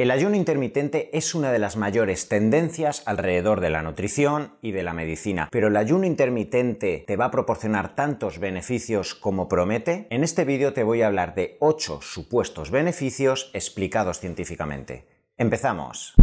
El ayuno intermitente es una de las mayores tendencias alrededor de la nutrición y de la medicina, pero el ayuno intermitente te va a proporcionar tantos beneficios como promete. En este vídeo te voy a hablar de 8 supuestos beneficios explicados científicamente. Empezamos.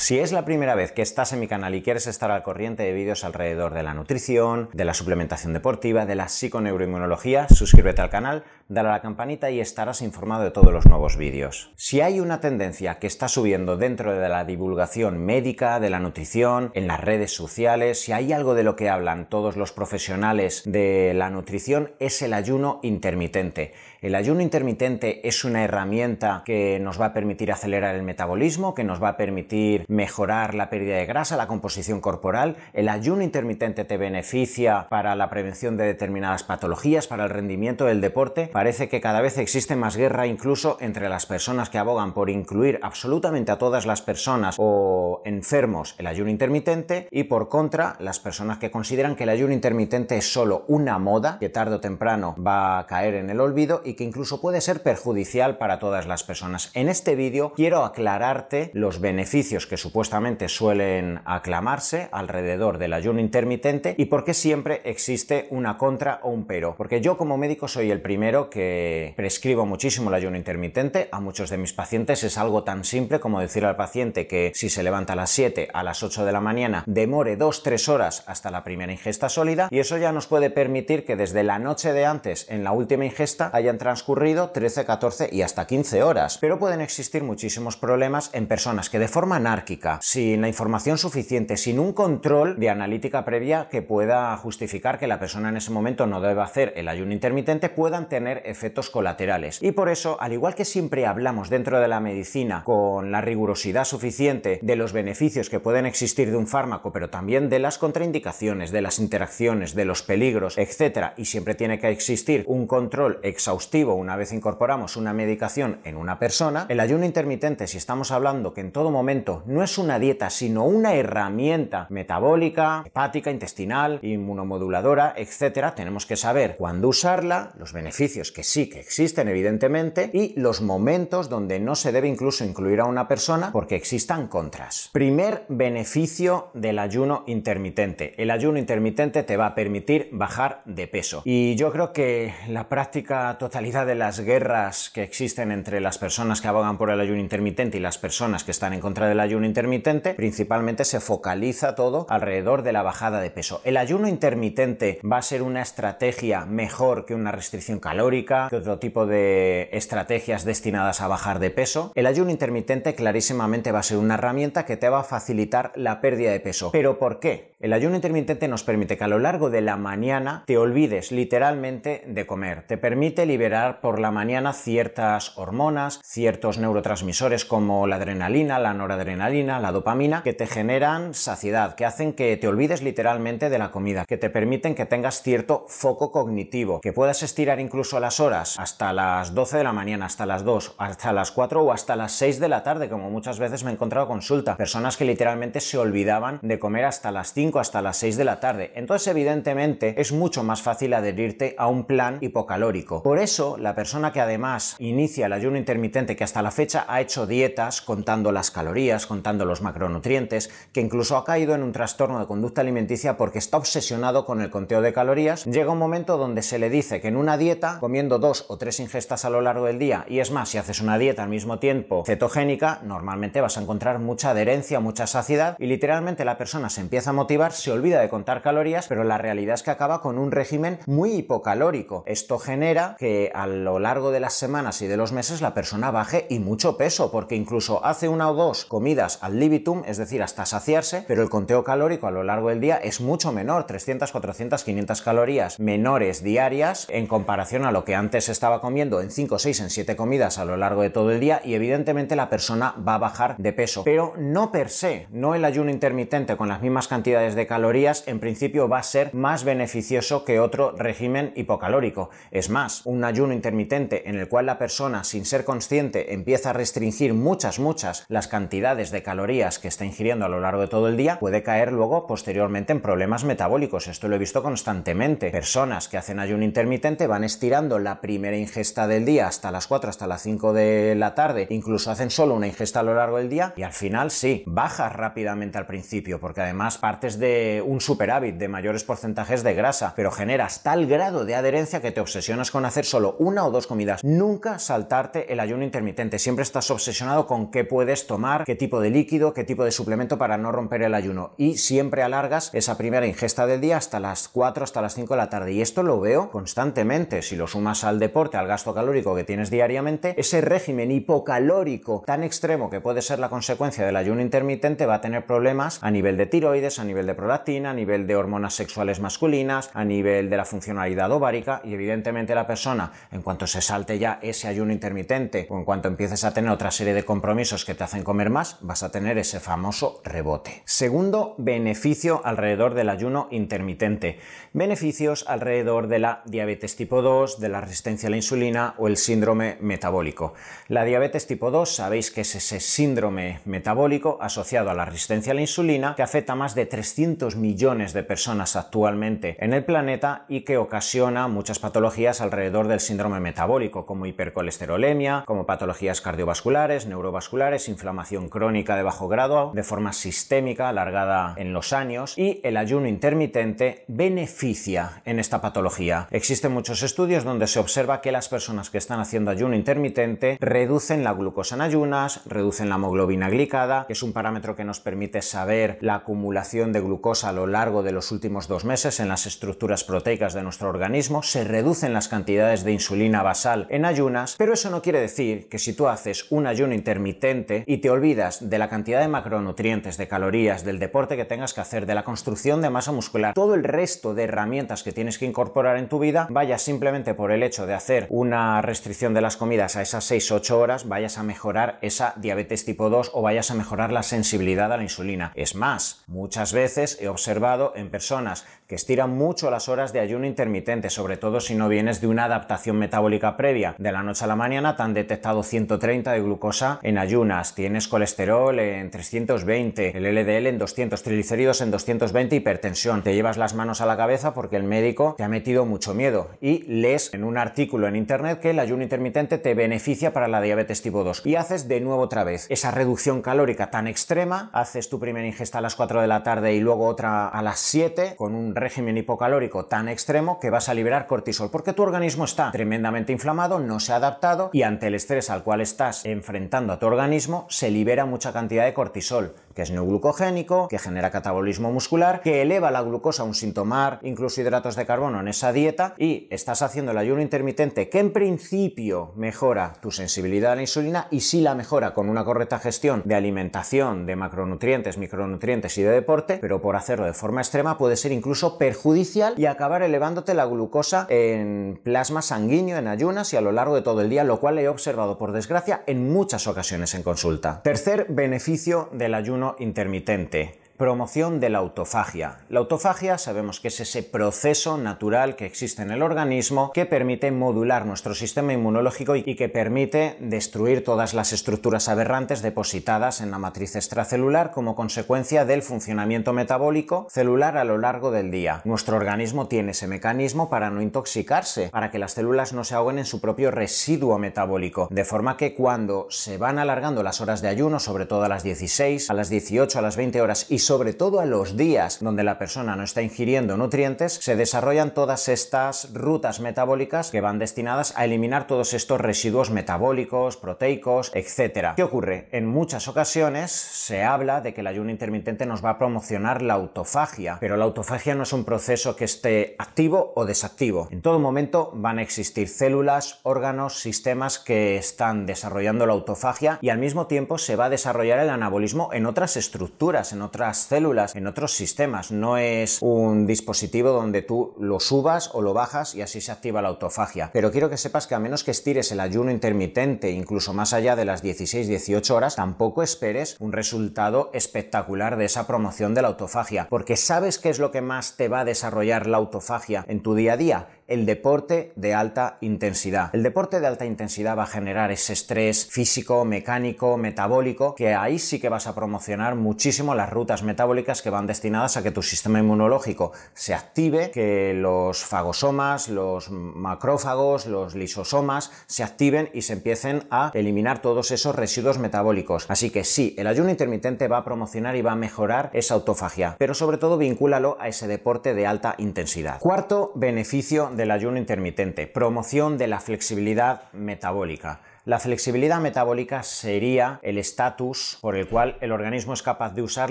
Si es la primera vez que estás en mi canal y quieres estar al corriente de vídeos alrededor de la nutrición, de la suplementación deportiva, de la psiconeuroinmunología, suscríbete al canal, dale a la campanita y estarás informado de todos los nuevos vídeos. Si hay una tendencia que está subiendo dentro de la divulgación médica, de la nutrición, en las redes sociales, si hay algo de lo que hablan todos los profesionales de la nutrición, es el ayuno intermitente. El ayuno intermitente es una herramienta que nos va a permitir acelerar el metabolismo, que nos va a permitir mejorar la pérdida de grasa, la composición corporal. El ayuno intermitente te beneficia para la prevención de determinadas patologías, para el rendimiento del deporte. Parece que cada vez existe más guerra incluso entre las personas que abogan por incluir absolutamente a todas las personas o enfermos el ayuno intermitente y por contra las personas que consideran que el ayuno intermitente es solo una moda que tarde o temprano va a caer en el olvido y que incluso puede ser perjudicial para todas las personas. En este vídeo quiero aclararte los beneficios que supuestamente suelen aclamarse alrededor del ayuno intermitente y por qué siempre existe una contra o un pero. Porque yo como médico soy el primero que prescribo muchísimo el ayuno intermitente. A muchos de mis pacientes es algo tan simple como decir al paciente que si se levanta a las 7, a las 8 de la mañana, demore 2-3 horas hasta la primera ingesta sólida y eso ya nos puede permitir que desde la noche de antes en la última ingesta hayan transcurrido 13, 14 y hasta 15 horas. Pero pueden existir muchísimos problemas en personas que de forma anárquica sin la información suficiente, sin un control de analítica previa que pueda justificar que la persona en ese momento no debe hacer el ayuno intermitente, puedan tener efectos colaterales. Y por eso, al igual que siempre hablamos dentro de la medicina con la rigurosidad suficiente de los beneficios que pueden existir de un fármaco, pero también de las contraindicaciones, de las interacciones, de los peligros, etc. Y siempre tiene que existir un control exhaustivo una vez incorporamos una medicación en una persona, el ayuno intermitente, si estamos hablando que en todo momento no es una dieta, sino una herramienta metabólica, hepática, intestinal, inmunomoduladora, etcétera. Tenemos que saber cuándo usarla, los beneficios que sí que existen, evidentemente, y los momentos donde no se debe incluso incluir a una persona porque existan contras. Primer beneficio del ayuno intermitente. El ayuno intermitente te va a permitir bajar de peso. Y yo creo que la práctica totalidad de las guerras que existen entre las personas que abogan por el ayuno intermitente y las personas que están en contra del ayuno intermitente, principalmente se focaliza todo alrededor de la bajada de peso. El ayuno intermitente va a ser una estrategia mejor que una restricción calórica, que otro tipo de estrategias destinadas a bajar de peso. El ayuno intermitente clarísimamente va a ser una herramienta que te va a facilitar la pérdida de peso. ¿Pero por qué? El ayuno intermitente nos permite que a lo largo de la mañana te olvides literalmente de comer. Te permite liberar por la mañana ciertas hormonas, ciertos neurotransmisores como la adrenalina, la noradrenalina, la dopamina, que te generan saciedad, que hacen que te olvides literalmente de la comida, que te permiten que tengas cierto foco cognitivo, que puedas estirar incluso las horas hasta las 12 de la mañana, hasta las 2, hasta las 4 o hasta las 6 de la tarde, como muchas veces me he encontrado consulta. Personas que literalmente se olvidaban de comer hasta las 5, hasta las 6 de la tarde. Entonces, evidentemente, es mucho más fácil adherirte a un plan hipocalórico. Por eso, la persona que además inicia el ayuno intermitente, que hasta la fecha ha hecho dietas contando las calorías, contando los macronutrientes, que incluso ha caído en un trastorno de conducta alimenticia porque está obsesionado con el conteo de calorías, llega un momento donde se le dice que en una dieta, comiendo dos o tres ingestas a lo largo del día, y es más, si haces una dieta al mismo tiempo cetogénica, normalmente vas a encontrar mucha adherencia, mucha saciedad, y literalmente la persona se empieza a motivar, se olvida de contar calorías, pero la realidad es que acaba con un régimen muy hipocalórico. Esto genera que a lo largo de las semanas y de los meses la persona baje y mucho peso, porque incluso hace una o dos comidas al libitum, es decir, hasta saciarse, pero el conteo calórico a lo largo del día es mucho menor, 300, 400, 500 calorías menores diarias en comparación a lo que antes estaba comiendo en 5, 6, en 7 comidas a lo largo de todo el día y evidentemente la persona va a bajar de peso, pero no per se, no el ayuno intermitente con las mismas cantidades de calorías en principio va a ser más beneficioso que otro régimen hipocalórico. Es más, un ayuno intermitente en el cual la persona sin ser consciente empieza a restringir muchas, muchas las cantidades de calorías que está ingiriendo a lo largo de todo el día, puede caer luego posteriormente en problemas metabólicos. Esto lo he visto constantemente. Personas que hacen ayuno intermitente van estirando la primera ingesta del día hasta las 4, hasta las 5 de la tarde, incluso hacen solo una ingesta a lo largo del día y al final sí, bajas rápidamente al principio, porque además partes de un superávit de mayores porcentajes de grasa, pero generas tal grado de adherencia que te obsesionas con hacer solo una o dos comidas. Nunca saltarte el ayuno intermitente. Siempre estás obsesionado con qué puedes tomar, qué tipo de líquido, qué tipo de suplemento para no romper el ayuno. Y siempre alargas esa primera ingesta del día hasta las 4, hasta las 5 de la tarde. Y esto lo veo constantemente. Si lo sumas al deporte, al gasto calórico que tienes diariamente, ese régimen hipocalórico tan extremo que puede ser la consecuencia del ayuno intermitente va a tener problemas a nivel de tiroides, a nivel de prolactina, a nivel de hormonas sexuales masculinas, a nivel de la funcionalidad ovárica y evidentemente la persona, en cuanto se salte ya ese ayuno intermitente o en cuanto empieces a tener otra serie de compromisos que te hacen comer más, vas a tener ese famoso rebote. Segundo beneficio alrededor del ayuno intermitente. Beneficios alrededor de la diabetes tipo 2, de la resistencia a la insulina o el síndrome metabólico. La diabetes tipo 2 sabéis que es ese síndrome metabólico asociado a la resistencia a la insulina que afecta a más de 300 millones de personas actualmente en el planeta y que ocasiona muchas patologías alrededor del síndrome metabólico como hipercolesterolemia, como patologías cardiovasculares, neurovasculares, inflamación crónica de bajo grado de forma sistémica alargada en los años y el ayuno intermitente beneficia en esta patología. Existen muchos estudios donde se observa que las personas que están haciendo ayuno intermitente reducen la glucosa en ayunas, reducen la hemoglobina glicada, que es un parámetro que nos permite saber la acumulación de glucosa a lo largo de los últimos dos meses en las estructuras proteicas de nuestro organismo, se reducen las cantidades de insulina basal en ayunas, pero eso no quiere decir que si tú haces un ayuno intermitente y te olvidas de la cantidad de macronutrientes, de calorías, del deporte que tengas que hacer, de la construcción de masa muscular, todo el resto de herramientas que tienes que incorporar en tu vida, vayas simplemente por el hecho de hacer una restricción de las comidas a esas 6-8 horas, vayas a mejorar esa diabetes tipo 2 o vayas a mejorar la sensibilidad a la insulina. Es más, muchas veces he observado en personas que estiran mucho las horas de ayuno intermitente, sobre todo si no vienes de una adaptación metabólica previa. De la noche a la mañana te han detectado 130 de glucosa en ayunas, tienes colesterol en 320, el LDL en 200, triglicéridos en 220, hipertensión. Te llevas las manos a la cabeza porque el médico te ha metido mucho miedo y en un artículo en internet que el ayuno intermitente te beneficia para la diabetes tipo 2 y haces de nuevo otra vez esa reducción calórica tan extrema, haces tu primera ingesta a las 4 de la tarde y luego otra a las 7 con un régimen hipocalórico tan extremo que vas a liberar cortisol porque tu organismo está tremendamente inflamado, no se ha adaptado y ante el estrés al cual estás enfrentando a tu organismo se libera mucha cantidad de cortisol que es neoglucogénico, que genera catabolismo muscular, que eleva la glucosa un sin tomar incluso hidratos de carbono en esa dieta y estás haciendo el ayuno intermitente que en principio mejora tu sensibilidad a la insulina y sí la mejora con una correcta gestión de alimentación, de macronutrientes, micronutrientes y de deporte, pero por hacerlo de forma extrema puede ser incluso perjudicial y acabar elevándote la glucosa en plasma sanguíneo, en ayunas y a lo largo de todo el día, lo cual he observado por desgracia en muchas ocasiones en consulta. Tercer beneficio del ayuno intermitente. Promoción de la autofagia. La autofagia sabemos que es ese proceso natural que existe en el organismo que permite modular nuestro sistema inmunológico y que permite destruir todas las estructuras aberrantes depositadas en la matriz extracelular como consecuencia del funcionamiento metabólico celular a lo largo del día. Nuestro organismo tiene ese mecanismo para no intoxicarse, para que las células no se ahoguen en su propio residuo metabólico, de forma que cuando se van alargando las horas de ayuno, sobre todo a las 16, a las 18, a las 20 horas y sobre todo a los días donde la persona no está ingiriendo nutrientes, se desarrollan todas estas rutas metabólicas que van destinadas a eliminar todos estos residuos metabólicos, proteicos, etc. ¿Qué ocurre? En muchas ocasiones se habla de que el ayuno intermitente nos va a promocionar la autofagia, pero la autofagia no es un proceso que esté activo o desactivo. En todo momento van a existir células, órganos, sistemas que están desarrollando la autofagia y al mismo tiempo se va a desarrollar el anabolismo en otras estructuras, en otras células, en otros sistemas. No es un dispositivo donde tú lo subas o lo bajas y así se activa la autofagia. Pero quiero que sepas que a menos que estires el ayuno intermitente, incluso más allá de las 16-18 horas, tampoco esperes un resultado espectacular de esa promoción de la autofagia. Porque ¿sabes qué es lo que más te va a desarrollar la autofagia en tu día a día? El deporte de alta intensidad. El deporte de alta intensidad va a generar ese estrés físico, mecánico, metabólico, que ahí sí que vas a promocionar muchísimo las rutas metabólicas que van destinadas a que tu sistema inmunológico se active, que los fagosomas, los macrófagos, los lisosomas se activen y se empiecen a eliminar todos esos residuos metabólicos. Así que sí, el ayuno intermitente va a promocionar y va a mejorar esa autofagia, pero sobre todo vincúlalo a ese deporte de alta intensidad. Cuarto beneficio del ayuno intermitente, promoción de la flexibilidad metabólica. La flexibilidad metabólica sería el estatus por el cual el organismo es capaz de usar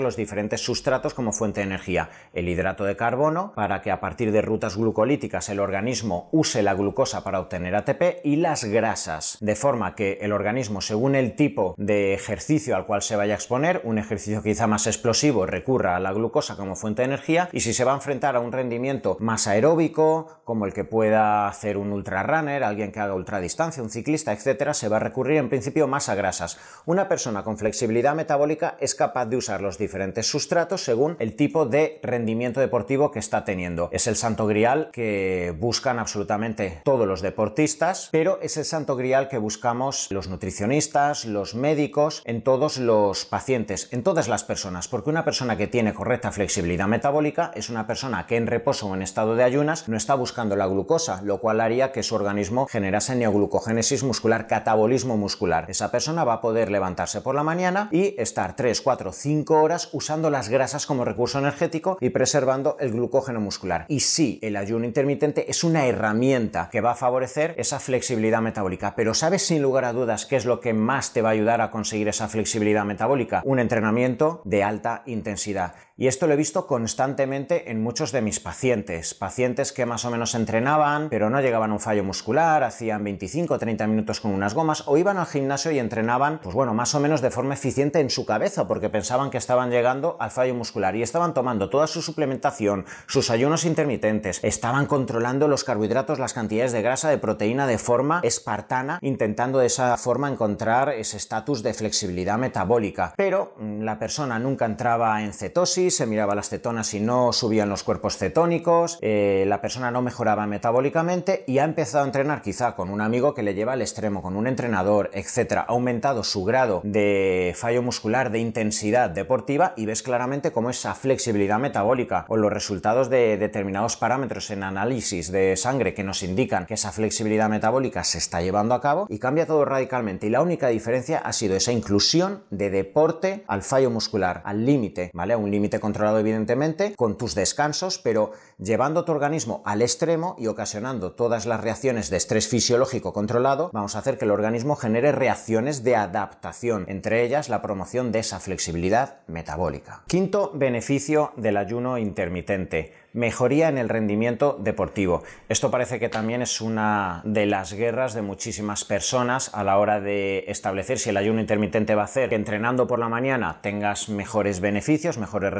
los diferentes sustratos como fuente de energía. El hidrato de carbono, para que a partir de rutas glucolíticas el organismo use la glucosa para obtener ATP, y las grasas, de forma que el organismo, según el tipo de ejercicio al cual se vaya a exponer, un ejercicio quizá más explosivo, recurra a la glucosa como fuente de energía, y si se va a enfrentar a un rendimiento más aeróbico, como el que pueda hacer un ultrarunner, alguien que haga ultradistancia, un ciclista, etcétera, se va a recurrir en principio más a grasas. Una persona con flexibilidad metabólica es capaz de usar los diferentes sustratos según el tipo de rendimiento deportivo que está teniendo. Es el santo grial que buscan absolutamente todos los deportistas, pero es el santo grial que buscamos los nutricionistas, los médicos, en todos los pacientes, en todas las personas, porque una persona que tiene correcta flexibilidad metabólica es una persona que en reposo o en estado de ayunas no está buscando la glucosa, lo cual haría que su organismo generase neoglucogénesis muscular catabolismo muscular. Esa persona va a poder levantarse por la mañana y estar 3, 4, 5 horas usando las grasas como recurso energético y preservando el glucógeno muscular. Y sí, el ayuno intermitente es una herramienta que va a favorecer esa flexibilidad metabólica, pero ¿sabes sin lugar a dudas qué es lo que más te va a ayudar a conseguir esa flexibilidad metabólica? Un entrenamiento de alta intensidad. Y esto lo he visto constantemente en muchos de mis pacientes. Pacientes que más o menos entrenaban, pero no llegaban a un fallo muscular, hacían 25 o 30 minutos con unas gomas, o iban al gimnasio y entrenaban, pues bueno, más o menos de forma eficiente en su cabeza, porque pensaban que estaban llegando al fallo muscular y estaban tomando toda su suplementación, sus ayunos intermitentes, estaban controlando los carbohidratos, las cantidades de grasa, de proteína de forma espartana, intentando de esa forma encontrar ese estatus de flexibilidad metabólica. Pero mm, la persona nunca entraba en cetosis, se miraba las cetonas y no subían los cuerpos cetónicos, eh, la persona no mejoraba metabólicamente y ha empezado a entrenar quizá con un amigo que le lleva al extremo, con un entrenador, etcétera, ha aumentado su grado de fallo muscular, de intensidad deportiva y ves claramente cómo esa flexibilidad metabólica o los resultados de determinados parámetros en análisis de sangre que nos indican que esa flexibilidad metabólica se está llevando a cabo y cambia todo radicalmente y la única diferencia ha sido esa inclusión de deporte al fallo muscular, al límite, ¿vale? Un límite controlado evidentemente, con tus descansos, pero llevando tu organismo al extremo y ocasionando todas las reacciones de estrés fisiológico controlado, vamos a hacer que el organismo genere reacciones de adaptación, entre ellas la promoción de esa flexibilidad metabólica. Quinto beneficio del ayuno intermitente mejoría en el rendimiento deportivo. Esto parece que también es una de las guerras de muchísimas personas a la hora de establecer si el ayuno intermitente va a hacer que entrenando por la mañana tengas mejores beneficios, mejores resultados,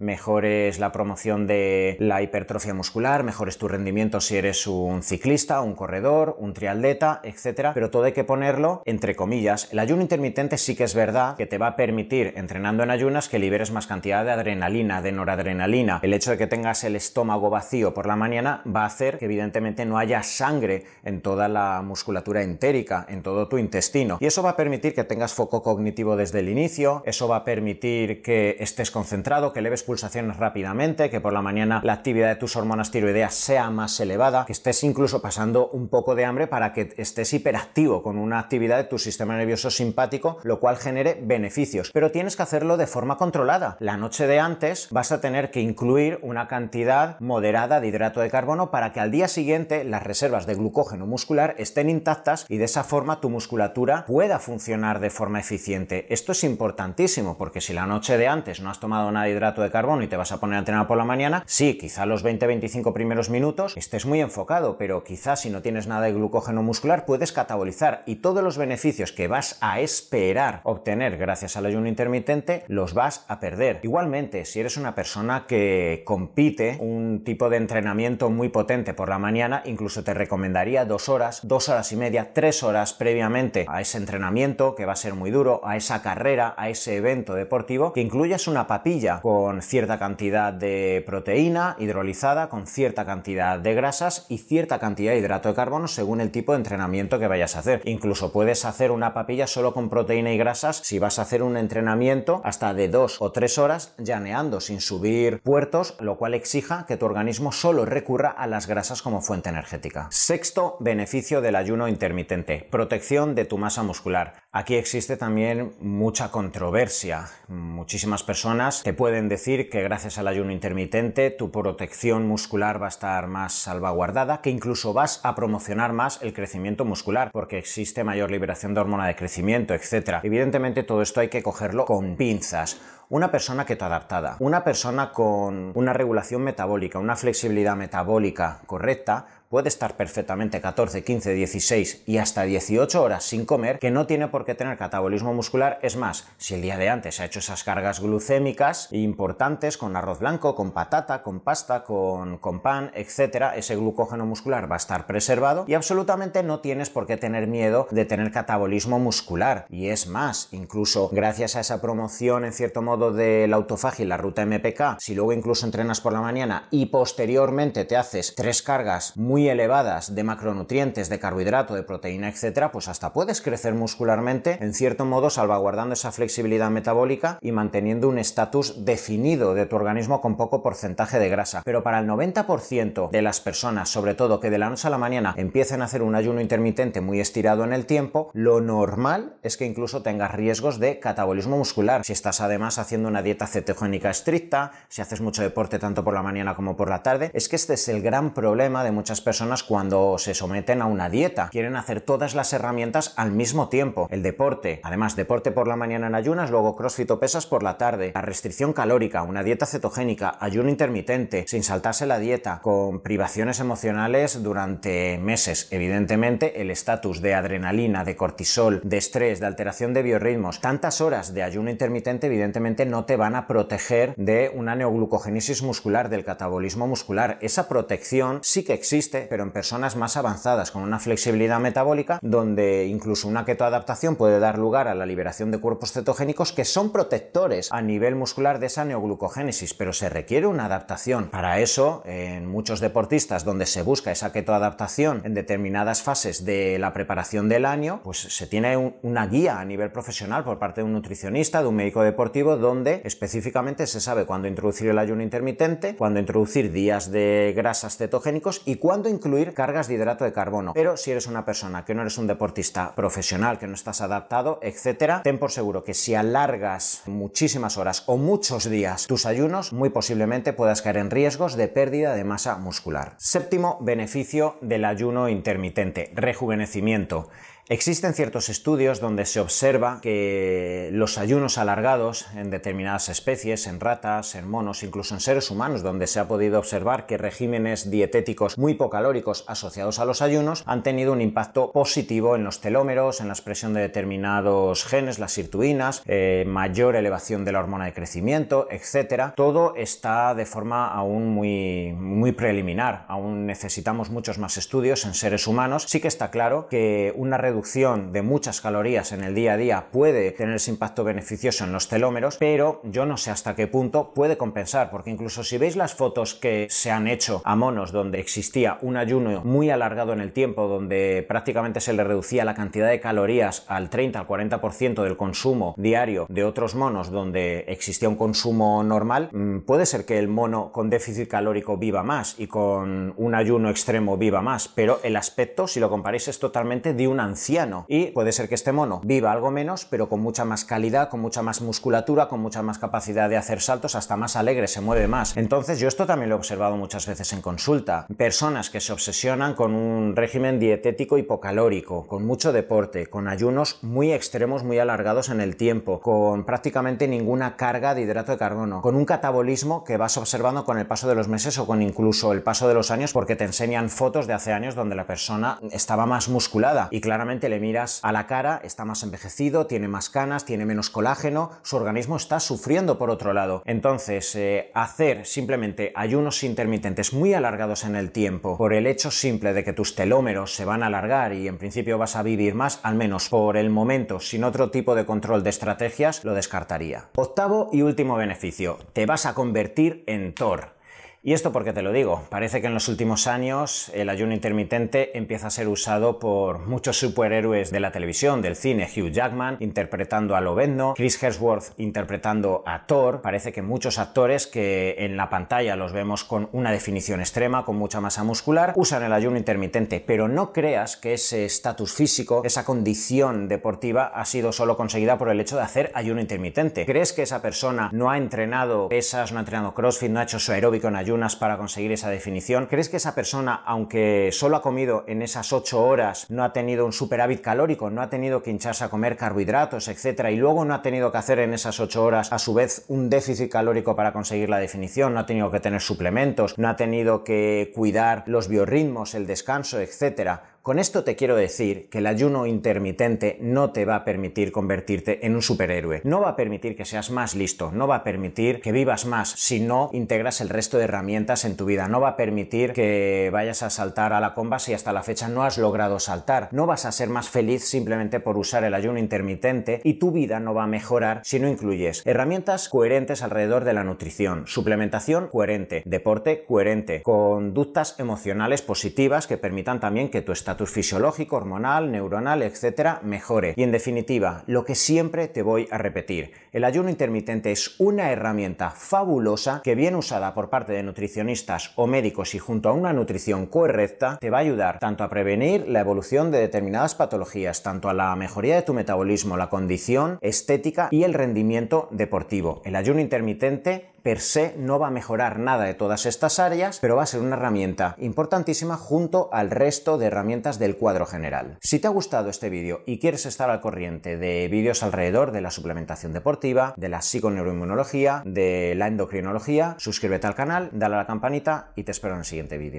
mejores la promoción de la hipertrofia muscular, mejores tu rendimiento si eres un ciclista, un corredor, un triatleta, etcétera, pero todo hay que ponerlo entre comillas. El ayuno intermitente sí que es verdad que te va a permitir entrenando en ayunas que liberes más cantidad de adrenalina, de noradrenalina. El hecho de que tengas el estómago vacío por la mañana va a hacer que evidentemente no haya sangre en toda la musculatura entérica, en todo tu intestino. Y eso va a permitir que tengas foco cognitivo desde el inicio, eso va a permitir que estés concentrado, que leves pulsaciones rápidamente, que por la mañana la actividad de tus hormonas tiroideas sea más elevada, que estés incluso pasando un poco de hambre para que estés hiperactivo con una actividad de tu sistema nervioso simpático, lo cual genere beneficios. Pero tienes que hacerlo de forma controlada. La noche de antes vas a tener que incluir una cantidad moderada de hidrato de carbono para que al día siguiente las reservas de glucógeno muscular estén intactas y de esa forma tu musculatura pueda funcionar de forma eficiente. Esto es importantísimo porque si la noche de antes no has tomado nada de hidrato de carbono y te vas a poner a entrenar por la mañana, sí, quizá los 20-25 primeros minutos estés muy enfocado, pero quizá si no tienes nada de glucógeno muscular puedes catabolizar y todos los beneficios que vas a esperar obtener gracias al ayuno intermitente los vas a perder. Igualmente, si eres una persona que compite un tipo de entrenamiento muy potente por la mañana, incluso te recomendaría dos horas, dos horas y media, tres horas previamente a ese entrenamiento que va a ser muy duro, a esa carrera, a ese evento deportivo, que incluyas una papilla con cierta cantidad de proteína hidrolizada, con cierta cantidad de grasas y cierta cantidad de hidrato de carbono según el tipo de entrenamiento que vayas a hacer. Incluso puedes hacer una papilla solo con proteína y grasas si vas a hacer un entrenamiento hasta de dos o tres horas llaneando sin subir puertos, lo cual exija que tu organismo solo recurra a las grasas como fuente energética. Sexto beneficio del ayuno intermitente, protección de tu masa muscular. Aquí existe también mucha controversia. Muchísimas personas te pueden decir que gracias al ayuno intermitente tu protección muscular va a estar más salvaguardada, que incluso vas a promocionar más el crecimiento muscular porque existe mayor liberación de hormona de crecimiento, etc. Evidentemente todo esto hay que cogerlo con pinzas una persona adaptada, una persona con una regulación metabólica, una flexibilidad metabólica correcta, puede estar perfectamente 14, 15, 16 y hasta 18 horas sin comer, que no tiene por qué tener catabolismo muscular. Es más, si el día de antes ha hecho esas cargas glucémicas importantes con arroz blanco, con patata, con pasta, con, pan, etcétera, ese glucógeno muscular va a estar preservado y absolutamente no tienes por qué tener miedo de tener catabolismo muscular. Y es más, incluso gracias a esa promoción en cierto modo de la autofagia y la ruta MPK, si luego incluso entrenas por la mañana y posteriormente te haces tres cargas muy elevadas de macronutrientes, de carbohidrato, de proteína, etcétera, pues hasta puedes crecer muscularmente, en cierto modo salvaguardando esa flexibilidad metabólica y manteniendo un estatus definido de tu organismo con poco porcentaje de grasa. Pero para el 90% de las personas, sobre todo que de la noche a la mañana empiecen a hacer un ayuno intermitente muy estirado en el tiempo, lo normal es que incluso tengas riesgos de catabolismo muscular. Si estás además haciendo una dieta cetogénica estricta, si haces mucho deporte tanto por la mañana como por la tarde, es que este es el gran problema de muchas personas personas cuando se someten a una dieta. Quieren hacer todas las herramientas al mismo tiempo. El deporte, además deporte por la mañana en ayunas, luego crossfit o pesas por la tarde. La restricción calórica, una dieta cetogénica, ayuno intermitente, sin saltarse la dieta, con privaciones emocionales durante meses. Evidentemente, el estatus de adrenalina, de cortisol, de estrés, de alteración de biorritmos, tantas horas de ayuno intermitente, evidentemente no te van a proteger de una neoglucogénesis muscular, del catabolismo muscular. Esa protección sí que existe pero en personas más avanzadas, con una flexibilidad metabólica, donde incluso una ketoadaptación puede dar lugar a la liberación de cuerpos cetogénicos que son protectores a nivel muscular de esa neoglucogénesis, pero se requiere una adaptación. Para eso, en muchos deportistas donde se busca esa ketoadaptación en determinadas fases de la preparación del año, pues se tiene una guía a nivel profesional por parte de un nutricionista, de un médico deportivo, donde específicamente se sabe cuándo introducir el ayuno intermitente, cuándo introducir días de grasas cetogénicos y cuándo incluir cargas de hidrato de carbono. Pero si eres una persona que no eres un deportista profesional, que no estás adaptado, etcétera, ten por seguro que si alargas muchísimas horas o muchos días tus ayunos, muy posiblemente puedas caer en riesgos de pérdida de masa muscular. Séptimo beneficio del ayuno intermitente, rejuvenecimiento. Existen ciertos estudios donde se observa que los ayunos alargados en determinadas especies, en ratas, en monos, incluso en seres humanos, donde se ha podido observar que regímenes dietéticos muy pocalóricos asociados a los ayunos han tenido un impacto positivo en los telómeros, en la expresión de determinados genes, las sirtuinas, eh, mayor elevación de la hormona de crecimiento, etc. Todo está de forma aún muy, muy preliminar, aún necesitamos muchos más estudios en seres humanos. Sí que está claro que una reducción de muchas calorías en el día a día puede tener ese impacto beneficioso en los telómeros, pero yo no sé hasta qué punto puede compensar, porque incluso si veis las fotos que se han hecho a monos donde existía un ayuno muy alargado en el tiempo, donde prácticamente se le reducía la cantidad de calorías al 30 al 40% del consumo diario de otros monos donde existía un consumo normal, mm, puede ser que el mono con déficit calórico viva más y con un ayuno extremo viva más, pero el aspecto, si lo comparáis, es totalmente de un anciano y puede ser que este mono viva algo menos, pero con mucha más calidad, con mucha más musculatura, con mucha más capacidad de hacer saltos, hasta más alegre, se mueve más. Entonces yo esto también lo he observado muchas veces en consulta. Personas que se obsesionan con un régimen dietético hipocalórico, con mucho deporte, con ayunos muy extremos, muy alargados en el tiempo, con prácticamente ninguna carga de hidrato de carbono, con un catabolismo que vas observando con el paso de los meses o con incluso el paso de los años porque te enseñan fotos de hace años donde la persona estaba más musculada y claramente le miras a la cara, está más envejecido, tiene más canas, tiene menos colágeno, su organismo está sufriendo por otro lado. Entonces, eh, hacer simplemente ayunos intermitentes muy alargados en el tiempo por el hecho simple de que tus telómeros se van a alargar y en principio vas a vivir más, al menos por el momento, sin otro tipo de control de estrategias, lo descartaría. Octavo y último beneficio, te vas a convertir en Thor. ¿Y esto por qué te lo digo? Parece que en los últimos años el ayuno intermitente empieza a ser usado por muchos superhéroes de la televisión, del cine, Hugh Jackman interpretando a Lobezno, Chris Hemsworth interpretando a Thor. Parece que muchos actores que en la pantalla los vemos con una definición extrema, con mucha masa muscular, usan el ayuno intermitente, pero no creas que ese estatus físico, esa condición deportiva ha sido solo conseguida por el hecho de hacer ayuno intermitente. ¿Crees que esa persona no ha entrenado pesas, no ha entrenado CrossFit, no ha hecho su aeróbico en ayuno para conseguir esa definición? ¿Crees que esa persona, aunque solo ha comido en esas 8 horas, no ha tenido un superávit calórico, no ha tenido que hincharse a comer carbohidratos, etcétera, y luego no ha tenido que hacer en esas 8 horas a su vez un déficit calórico para conseguir la definición, no ha tenido que tener suplementos, no ha tenido que cuidar los biorritmos, el descanso, etcétera? Con esto te quiero decir que el ayuno intermitente no te va a permitir convertirte en un superhéroe, no va a permitir que seas más listo, no va a permitir que vivas más si no integras el resto de herramientas en tu vida, no va a permitir que vayas a saltar a la comba si hasta la fecha no has logrado saltar, no vas a ser más feliz simplemente por usar el ayuno intermitente y tu vida no va a mejorar si no incluyes herramientas coherentes alrededor de la nutrición, suplementación coherente, deporte coherente, conductas emocionales positivas que permitan también que tu estado estatus fisiológico, hormonal, neuronal, etcétera, mejore. Y en definitiva, lo que siempre te voy a repetir, el ayuno intermitente es una herramienta fabulosa que bien usada por parte de nutricionistas o médicos y junto a una nutrición correcta te va a ayudar tanto a prevenir la evolución de determinadas patologías, tanto a la mejoría de tu metabolismo, la condición estética y el rendimiento deportivo. El ayuno intermitente per se no va a mejorar nada de todas estas áreas, pero va a ser una herramienta importantísima junto al resto de herramientas del cuadro general. Si te ha gustado este vídeo y quieres estar al corriente de vídeos alrededor de la suplementación deportiva, de la psiconeuroinmunología, de la endocrinología, suscríbete al canal, dale a la campanita y te espero en el siguiente vídeo.